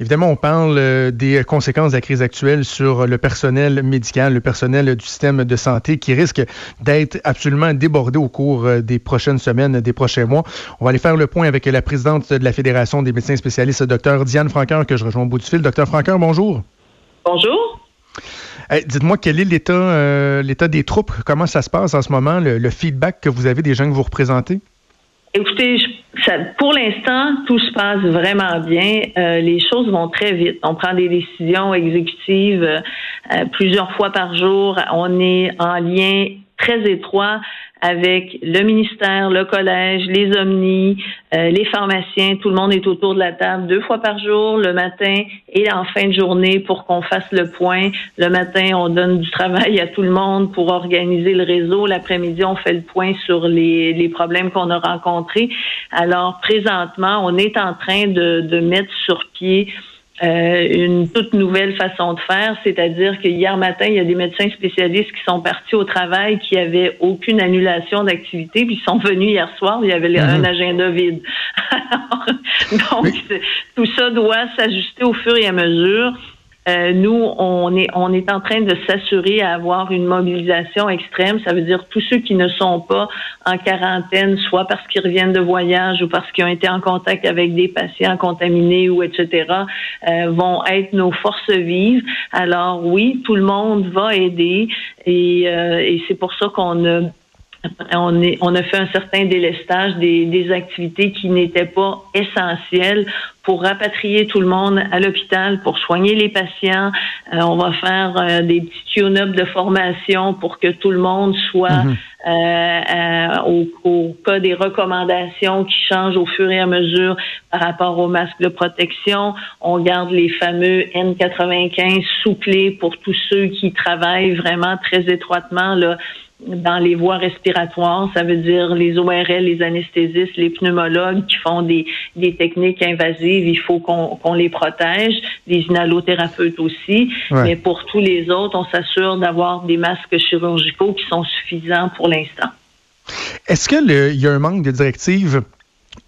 Évidemment, on parle euh, des conséquences de la crise actuelle sur le personnel médical, le personnel du système de santé qui risque d'être absolument débordé au cours euh, des prochaines semaines, des prochains mois. On va aller faire le point avec la présidente de la Fédération des médecins spécialistes, Dr Diane Franqueur, que je rejoins au bout du fil. Dr Franqueur, bonjour. Bonjour. Dites-moi quel est l'état euh, l'état des troupes, comment ça se passe en ce moment, le feedback que vous avez des gens que vous représentez? Écoutez, pour l'instant, tout se passe vraiment bien. Euh, les choses vont très vite. On prend des décisions exécutives euh, plusieurs fois par jour. On est en lien très étroit avec le ministère, le collège, les omnis, euh, les pharmaciens. Tout le monde est autour de la table deux fois par jour, le matin et en fin de journée pour qu'on fasse le point. Le matin, on donne du travail à tout le monde pour organiser le réseau. L'après-midi, on fait le point sur les, les problèmes qu'on a rencontrés. Alors, présentement, on est en train de, de mettre sur pied euh, une toute nouvelle façon de faire, c'est-à-dire que hier matin, il y a des médecins spécialistes qui sont partis au travail qui avaient aucune annulation d'activité, puis ils sont venus hier soir, il y avait un mhm. agenda vide. donc, tout ça doit s'ajuster au fur et à mesure. Euh, nous, on est, on est en train de s'assurer à avoir une mobilisation extrême. Ça veut dire tous ceux qui ne sont pas en quarantaine, soit parce qu'ils reviennent de voyage ou parce qu'ils ont été en contact avec des patients contaminés ou etc., euh, vont être nos forces vives. Alors oui, tout le monde va aider et, euh, et c'est pour ça qu'on a on, est, on a fait un certain délestage des, des activités qui n'étaient pas essentielles pour rapatrier tout le monde à l'hôpital, pour soigner les patients. Euh, on va faire euh, des petits tune-up de formation pour que tout le monde soit mhm. euh, au, au, cas des recommandations qui changent au fur et à mesure par rapport aux masques de protection. On garde les fameux N95 souplés pour tous ceux qui travaillent vraiment très étroitement là, dans les voies respiratoires, ça veut dire les ORL, les anesthésistes, les pneumologues qui font des, des techniques invasives, il faut qu'on les protège, les inhalothérapeutes aussi, mais pour tous les autres, on s'assure d'avoir des masques chirurgicaux qui sont suffisants pour l'instant. Est-ce qu'il y a un manque de directives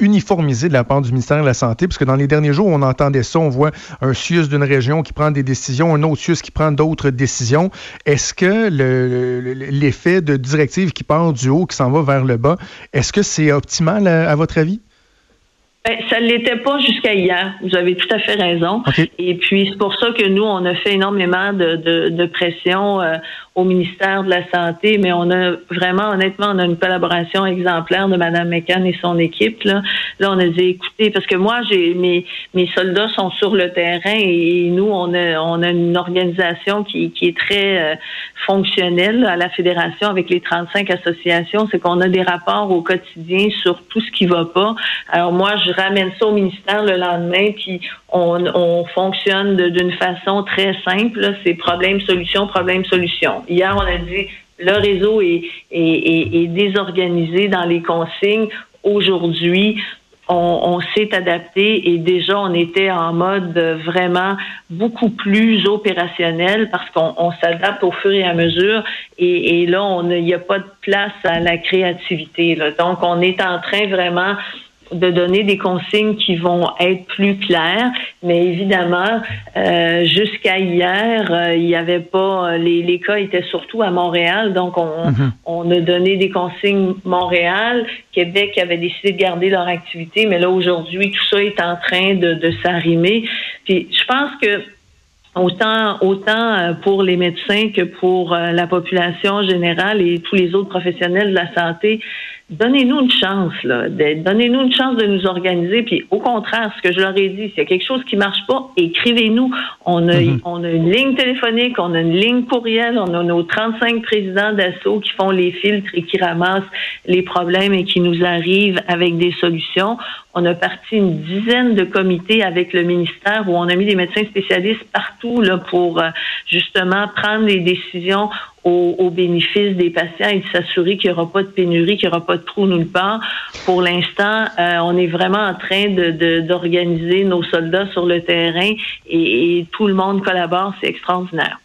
uniformisé de la part du ministère de la Santé, parce que dans les derniers jours, on entendait ça, on voit un CIUS d'une région qui prend des décisions, un autre CIUS qui prend d'autres décisions. Est-ce que l'effet de directive qui part du haut, qui s'en va vers le bas, est-ce que c'est optimal à, votre avis? Ben, ça ne l'était pas jusqu'à hier. Vous avez tout à fait raison. Et puis, c'est pour ça que nous, on a fait énormément de, de, pression. Euh, au ministère de la Santé, mais on a vraiment, honnêtement, on a une collaboration exemplaire de Mme McCann et son équipe. Là, là on a dit, écoutez, parce que moi, j'ai mes, mes soldats sont sur le terrain et nous, on a, on a une organisation qui, qui est très euh, fonctionnelle à la Fédération avec les 35 associations. C'est qu'on a des rapports au quotidien sur tout ce qui va pas. Alors moi, je ramène ça au ministère le lendemain, puis on, on fonctionne d'une façon très simple. C'est problème-solution, problème-solution. Hier, on a dit le réseau est, est, désorganisé dans les consignes. Aujourd'hui, on, s'est adapté et déjà on était en mode vraiment beaucoup plus opérationnel parce qu'on s'adapte au fur et à mesure et, là il n'y a pas de place à la créativité. Donc on est en train vraiment de donner des consignes qui vont être plus claires, mais évidemment, euh, jusqu'à hier, euh, il n'y avait pas les, les, cas étaient surtout à Montréal, donc on, mhm. on a donné des consignes Montréal, Québec avait décidé de garder leur activité, mais là aujourd'hui, tout ça est en train de, de s'arrimer. Puis je pense que autant autant euh, pour les médecins que pour la population générale et tous les autres professionnels de la santé, donnez-nous une chance, là. Donnez-nous une chance de nous organiser. Puis au contraire, ce que je leur ai dit, s'il y a quelque chose qui marche pas, écrivez-nous. On a, mm-hmm. on a une ligne téléphonique, on a une ligne courriel, on a nos 35 présidents d'assaut qui font les filtres et qui ramassent les problèmes et qui nous arrivent avec des solutions. On a parti une dizaine de comités avec le ministère où on a mis des médecins spécialistes partout là, pour euh, justement prendre des décisions au, bénéfice des patients et de s'assurer qu'il n'y aura pas de pénurie, qu'il n'y aura pas de trou nulle part. Pour l'instant, euh, on est vraiment en train de, d'organiser nos soldats sur le terrain et tout le monde collabore. C'est extraordinaire.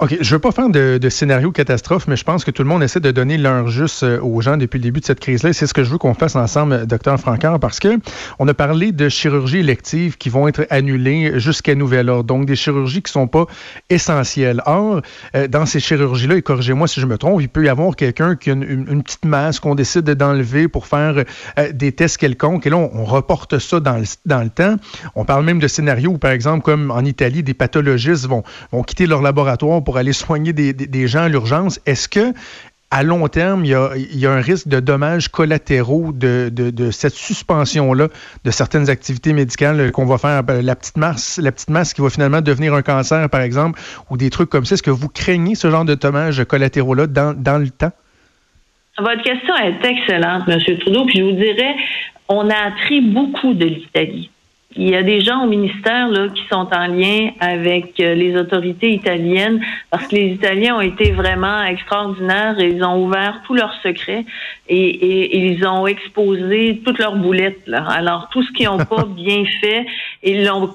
OK, je veux pas faire de, scénario catastrophe, mais je pense que tout le monde essaie de donner l'heure juste euh, aux gens depuis le début de cette crise-là. C'est ce que je veux qu'on fasse ensemble, docteur Francard, parce que on a parlé de chirurgies électives qui vont être annulées jusqu'à nouvel ordre. Donc, des chirurgies qui sont pas essentielles. Or, euh, dans ces chirurgies-là, et corrigez-moi si je me trompe, il peut y avoir quelqu'un qui a une, petite masse qu'on décide d'enlever pour faire euh, des tests quelconques. Et là, on, reporte ça dans le, dans le temps. On parle même de scénarios où, par exemple, comme en Italie, des pathologistes vont, vont quitter leur laboratoire pour aller soigner des, gens à l'urgence. Est-ce que à long terme, il y a, un risque de dommages collatéraux de, cette suspension-là de certaines activités médicales qu'on va faire, ben, la petite masse, la petite masse qui va finalement devenir un cancer, par exemple, ou des trucs comme ça? Est-ce que vous craignez ce genre de dommages collatéraux-là dans, dans le temps? Votre question est excellente, M. Trudeau. Puis je vous dirais, on a appris beaucoup de l'Italie. Il y a des gens au ministère là, qui sont en lien avec euh, les autorités italiennes parce que les Italiens ont été vraiment extraordinaires et ils ont ouvert tous leurs secrets et, ils ont exposé toutes leurs boulettes. Là. Alors, tout ce qu'ils n'ont pas bien fait, ils l'ont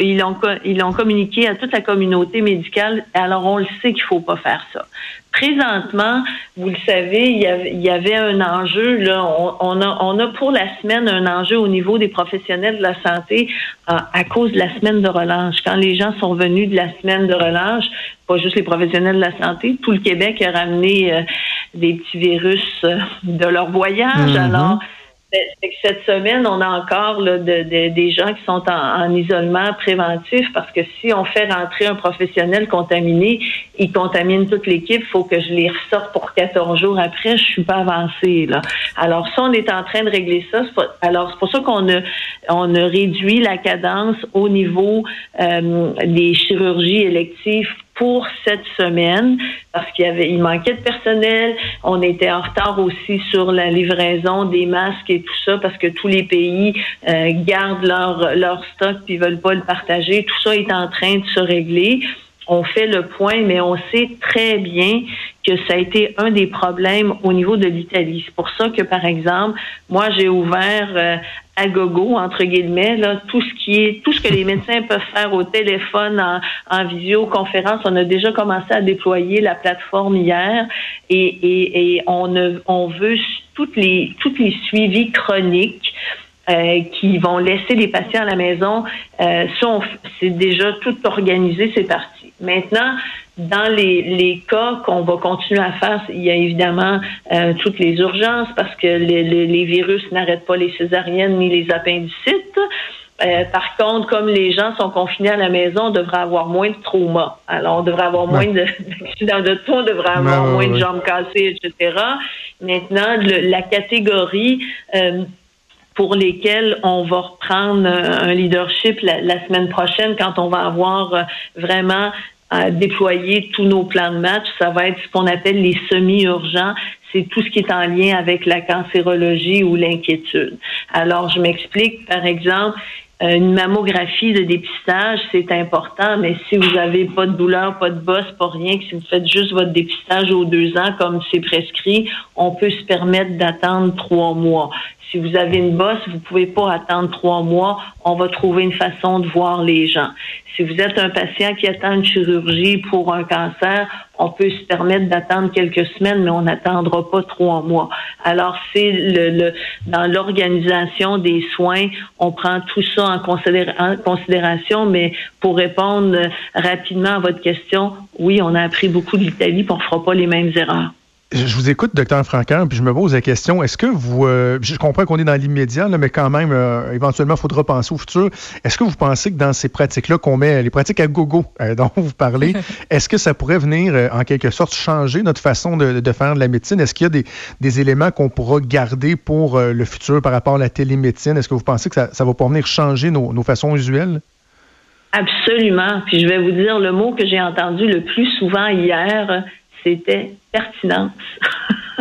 ils l'ont ils l'ont communiqué à toute la communauté médicale. Alors, on le sait qu'il faut pas faire ça. Présentement, vous le savez, il y avait, un enjeu. Là, on, a, on a pour la semaine un enjeu au niveau des professionnels de la santé à, cause de la semaine de relâche. Quand les gens sont venus de la semaine de relâche, pas juste les professionnels de la santé, tout le Québec a ramené euh, des petits virus euh, de leur voyage. Mm-hmm. Alors, cette semaine, on a encore des gens qui sont en, isolement préventif parce que si on fait rentrer un professionnel contaminé, il contamine toute l'équipe, il faut que je les ressorte pour 14 jours après, je suis pas avancée. Là. Alors ça, on est en train de régler ça. alors c'est pour ça qu'on a, on a réduit la cadence au niveau euh, des chirurgies électives pour cette semaine parce qu'il y avait il manquait de personnel, on était en retard aussi sur la livraison des masques et tout ça parce que tous les pays euh, gardent leur leur stock puis veulent pas le partager. Tout ça est en train de se régler on fait le point, mais on sait très bien que ça a été un des problèmes au niveau de l'Italie. C'est pour ça que, par exemple, moi, j'ai ouvert euh, à gogo, entre guillemets, là, tout ce qui est, tout ce que les médecins peuvent faire au téléphone, en, en visioconférence. On a déjà commencé à déployer la plateforme hier et, et, et on, on veut toutes les, toutes les suivis chroniques euh, qui vont laisser les patients à la maison. Euh, c'est déjà tout organisé, c'est parti. Maintenant, dans les, les cas qu'on va continuer à faire, il y a évidemment euh, toutes les urgences parce que les, les, virus n'arrêtent pas les césariennes ni les appendicites. Euh, par contre, comme les gens sont confinés à la maison, on devrait avoir moins de traumas. Alors, on devrait avoir moins d'accidents de, tout, on devrait avoir moins de jambes cassées, etc. Maintenant, la catégorie euh, pour lesquels on va reprendre euh, un leadership la, semaine prochaine quand on va avoir euh, vraiment à déployer tous nos plans de match. Ça va être ce qu'on appelle les semi-urgents. C'est tout ce qui est en lien avec la cancérologie ou l'inquiétude. Alors, je m'explique. Par exemple, euh, une mammographie de dépistage, c'est important, mais si vous n'avez pas de douleur, pas de bosse, pas rien, que si vous faites juste votre dépistage aux deux ans, comme c'est prescrit, on peut se permettre d'attendre trois mois. Si vous avez une bosse, vous pouvez pas attendre trois mois. On va trouver une façon de voir les gens. Si vous êtes un patient qui attend une chirurgie pour un cancer, on peut se permettre d'attendre quelques semaines, mais on n'attendra pas trois mois. Alors, c'est le, dans l'organisation des soins, on prend tout ça en, considération, mais pour répondre rapidement à votre question, oui, on a appris beaucoup de l'Italie, on ne fera pas les mêmes erreurs. Je vous écoute, docteur Franquin, puis je me pose la question, est-ce que vous, euh, je comprends qu'on est dans l'immédiat, mais quand même, euh, éventuellement, il faudra penser au futur. Est-ce que vous pensez que dans ces pratiques-là, qu'on met les pratiques à gogo euh, dont vous parlez, est-ce que ça pourrait venir, en quelque sorte, changer notre façon de, faire de la médecine? Est-ce qu'il y a des, éléments qu'on pourra garder pour le futur par rapport à la télémédecine? Est-ce que vous pensez que ça, ça va pas venir changer nos, nos façons usuelles? Absolument. Puis je vais vous dire le mot que j'ai entendu le plus souvent hier, c'était pertinence.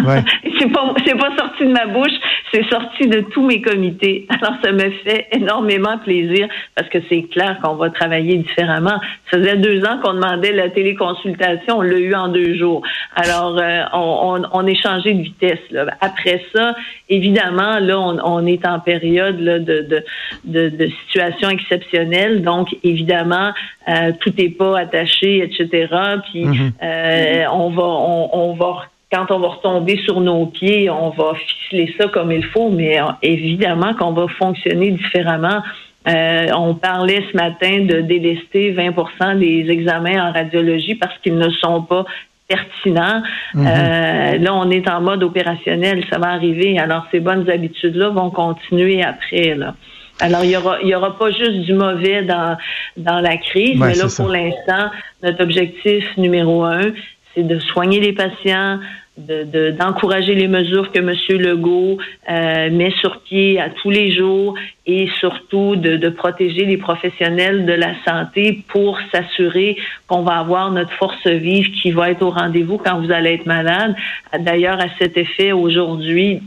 Ouais. c'est pas c'est pas sorti de ma bouche, c'est sorti de tous mes comités. Alors ça me fait énormément plaisir parce que c'est clair qu'on va travailler différemment. Ça faisait deux ans qu'on demandait la téléconsultation, on l'a eu en deux jours. Alors euh, on, on, on, est changé de vitesse. Là. Après ça, évidemment, là on, on est en période là, de, de, de, de, situation exceptionnelle, donc évidemment euh, tout n'est pas attaché, etc. Puis mm-hmm. euh, on va on, on va quand on va retomber sur nos pieds, on va ficeler ça comme il faut, mais euh, évidemment qu'on va fonctionner différemment. Euh, on parlait ce matin de délester 20% des examens en radiologie parce qu'ils ne sont pas pertinents. Mhm. Euh, là, on est en mode opérationnel, ça va arriver. Alors, ces bonnes habitudes-là vont continuer après. Là. Alors, il y aura, il y aura pas juste du mauvais dans, dans la crise, mais là, pour l'instant, notre objectif numéro un, c'est de soigner les patients, d'encourager de, les mesures que M. Legault euh, met sur pied à tous les jours et surtout de, de protéger les professionnels de la santé pour s'assurer qu'on va avoir notre force vive qui va être au rendez-vous quand vous allez être malade. D'ailleurs, à cet effet, aujourd'hui,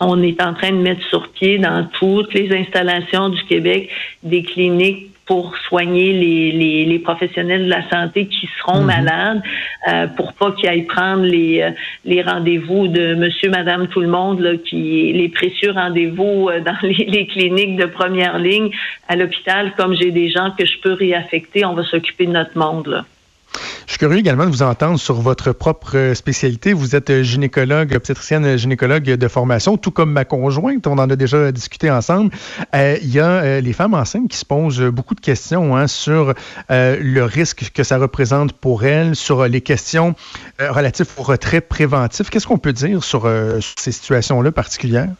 on est en train de mettre sur pied dans toutes les installations du Québec des cliniques pour soigner les, les, les, professionnels de la santé qui seront mhm. malades, euh, pour pas qu'ils aillent prendre les, euh, les rendez-vous de monsieur, madame, tout le monde, là, qui les précieux rendez-vous euh, dans les, les, cliniques de première ligne à l'hôpital, comme j'ai des gens que je peux réaffecter, on va s'occuper de notre monde. Là. Je suis curieux également de vous entendre sur votre propre spécialité. Vous êtes gynécologue, obstétricienne gynécologue de formation, tout comme ma conjointe. On en a déjà discuté ensemble. Euh, il y a euh, les femmes enceintes qui se posent beaucoup de questions hein, sur euh, le risque que ça représente pour elles, sur les questions relatives au retrait préventif. Qu'est-ce qu'on peut dire sur ces situations-là particulières?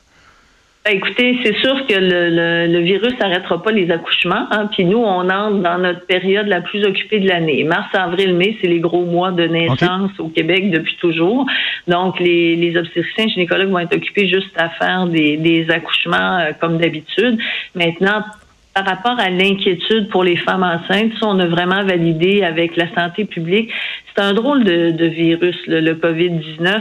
Ben, écoutez, c'est sûr que le, le, virus n'arrêtera pas les accouchements. Hein, puis nous, on entre dans notre période la plus occupée de l'année. Mars, avril, mai, c'est les gros mois de naissance au Québec depuis toujours. Donc, les, les obstétriciens gynécologues vont être occupés juste à faire des, des accouchements euh, comme d'habitude. Maintenant, par rapport à l'inquiétude pour les femmes enceintes, ça, on a vraiment validé avec la santé publique. C'est un drôle de, de virus, le, le COVID-19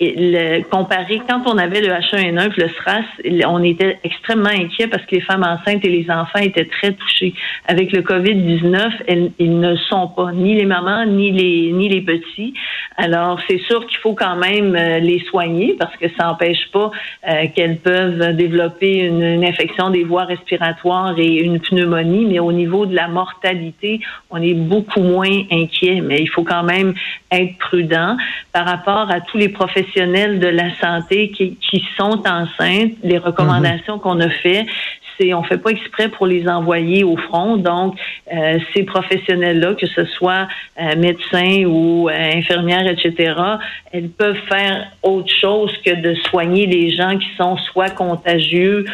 le, comparé, quand on avait le H1N1 et le SRAS, on était extrêmement inquiets parce que les femmes enceintes et les enfants étaient très touchés. Avec le COVID-19, ils ne sont pas, ni les mamans, ni les, ni les petits. Alors, c'est sûr qu'il faut quand même euh, les soigner parce que ça n'empêche pas euh, qu'elles peuvent développer une, une, infection des voies respiratoires et une pneumonie, mais au niveau de la mortalité, on est beaucoup moins inquiet. Mais il faut quand même être prudent par rapport à tous les professionnels de la santé qui, sont enceintes, les recommandations qu'on a fait, c'est on fait pas exprès pour les envoyer au front. Donc, euh, ces professionnels-là, que ce soit euh, médecins ou euh, infirmières, etc., elles peuvent faire autre chose que de soigner les gens qui sont soit contagieux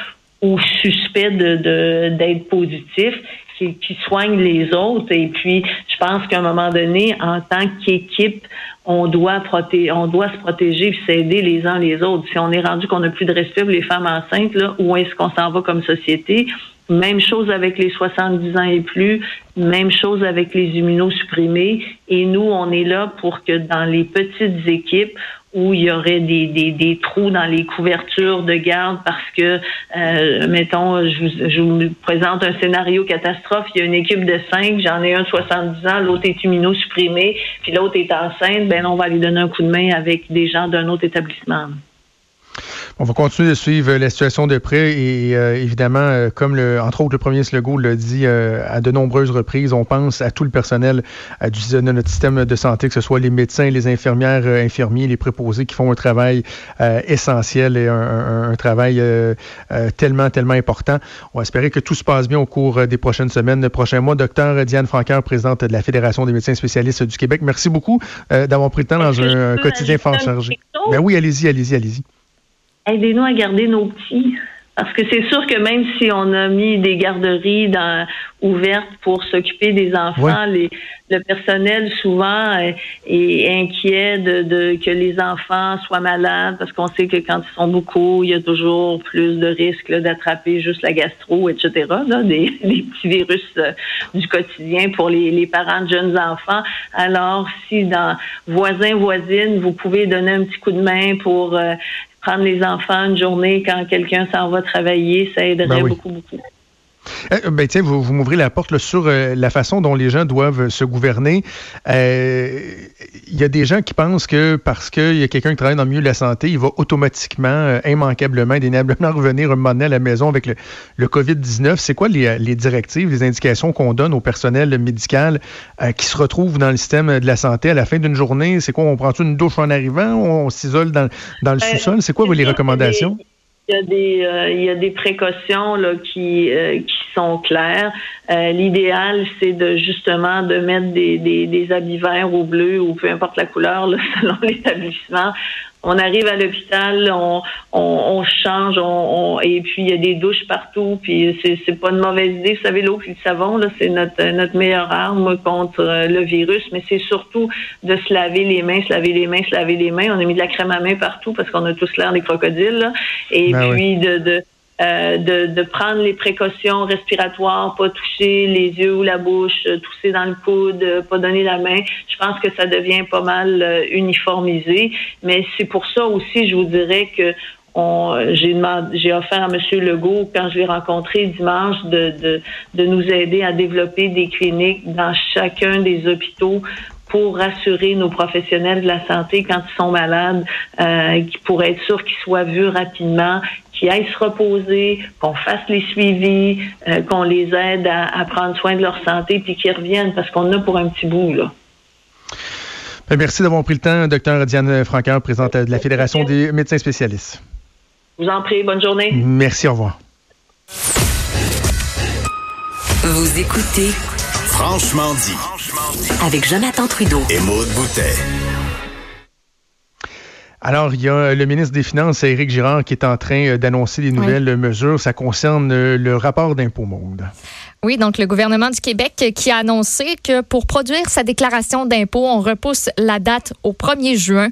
ou suspects de d'être positifs qui, qui soignent les autres. Et puis, je pense qu'à un moment donné, en tant qu'équipe, on doit protéger, on doit se protéger et s'aider les uns les autres. Si on est rendu qu'on n'a plus de respect pour les femmes enceintes, là, où est-ce qu'on s'en va comme société? Même chose avec les 70 ans et plus, même chose avec les immunosupprimés. Et nous, on est là pour que dans les petites équipes, où il y aurait des, des, des, trous dans les couvertures de garde parce que, euh, mettons, je vous, je vous, présente un scénario catastrophe, il y a une équipe de cinq, j'en ai un de 70 ans, l'autre est immunosupprimé, puis l'autre est enceinte, ben on va lui donner un coup de main avec des gens d'un autre établissement. On va continuer de suivre la situation de près et euh, évidemment, euh, comme le, entre autres le premier Slego l'a dit euh, à de nombreuses reprises, on pense à tout le personnel du, de notre système de santé, que ce soit les médecins, les infirmières, infirmiers, les préposés qui font un travail essentiel et un, un travail tellement, tellement important. On va espérer que tout se passe bien au cours des prochaines semaines, des prochains mois. Docteur Diane Francaire, présidente de la Fédération des médecins spécialistes du Québec, merci beaucoup d'avoir pris le temps dans un, quotidien fort chargé. Ben oui, allez-y, allez-y, allez-y aidez-nous à garder nos petits. Parce que c'est sûr que même si on a mis des garderies dans, ouvertes pour s'occuper des enfants, les, le personnel souvent est, inquiet de, que les enfants soient malades parce qu'on sait que quand ils sont beaucoup, il y a toujours plus de risques d'attraper juste la gastro, etc. Là, des, petits virus euh, du quotidien pour les, les, parents de jeunes enfants. Alors, si dans voisins, voisines, vous pouvez donner un petit coup de main pour euh, prendre les enfants une journée quand quelqu'un s'en va travailler, ça aiderait ben beaucoup, beaucoup. Euh, ben, tiens, vous, vous m'ouvrez la porte sur euh, la façon dont les gens doivent se gouverner. Euh, il y a des gens qui pensent que parce qu'il y a quelqu'un qui travaille dans le milieu de la santé, il va automatiquement, immanquablement, indéniablement revenir un moment donné à la maison avec le, le COVID-19. C'est quoi les, les, directives, les indications qu'on donne au personnel médical qui se retrouve dans le système de la santé à la fin d'une journée? C'est quoi? On prend une douche en arrivant? On s'isole dans, dans, le sous-sol? C'est quoi les recommandations? Y a des, euh, il y a des précautions là, qui, euh, qui sont claires. Euh, l'idéal, c'est de justement de mettre des, des, des habits verts ou bleus ou peu importe la couleur selon l'établissement on arrive à l'hôpital, on, on, change, on, et puis il y a des douches partout, puis c'est, pas une mauvaise idée. Vous savez, l'eau et le savon, là, c'est notre, notre meilleure arme contre euh, le virus, mais c'est surtout de se laver les mains, se laver les mains, se laver les mains. On a mis de la crème à main partout parce qu'on a tous l'air des crocodiles, et ben puis de, de euh, de, de, prendre les précautions respiratoires, pas toucher les yeux ou la bouche, euh, tousser dans le coude, euh, pas donner la main. Je pense que ça devient pas mal uniformisé. Mais c'est pour ça aussi, je vous dirais que j'ai j'ai offert à M. Legault, quand je l'ai rencontré dimanche, de, de, de nous aider à développer des cliniques dans chacun des hôpitaux pour rassurer nos professionnels de la santé quand ils sont malades, euh, pour être sûr qu'ils soient vus rapidement, qu'ils aillent se reposer, qu'on fasse les suivis, euh, qu'on les aide à, prendre soin de leur santé, puis qu'ils reviennent parce qu'on a pour un petit bout là. Ben, merci d'avoir pris le temps, docteur Diane Franqueur, présidente de la Fédération des médecins spécialistes. Je vous en prie, bonne journée. Merci, au revoir. Vous écoutez Franchement dit avec Jonathan Trudeau et Maude Boutet. Alors, il y a le ministre des Finances, Éric Girard, qui est en train euh, d'annoncer des nouvelles mesures. Ça concerne euh, le rapport d'impôt monde. Oui, donc le gouvernement du Québec qui a annoncé que pour produire sa déclaration d'impôt, on repousse la date au 1er juin.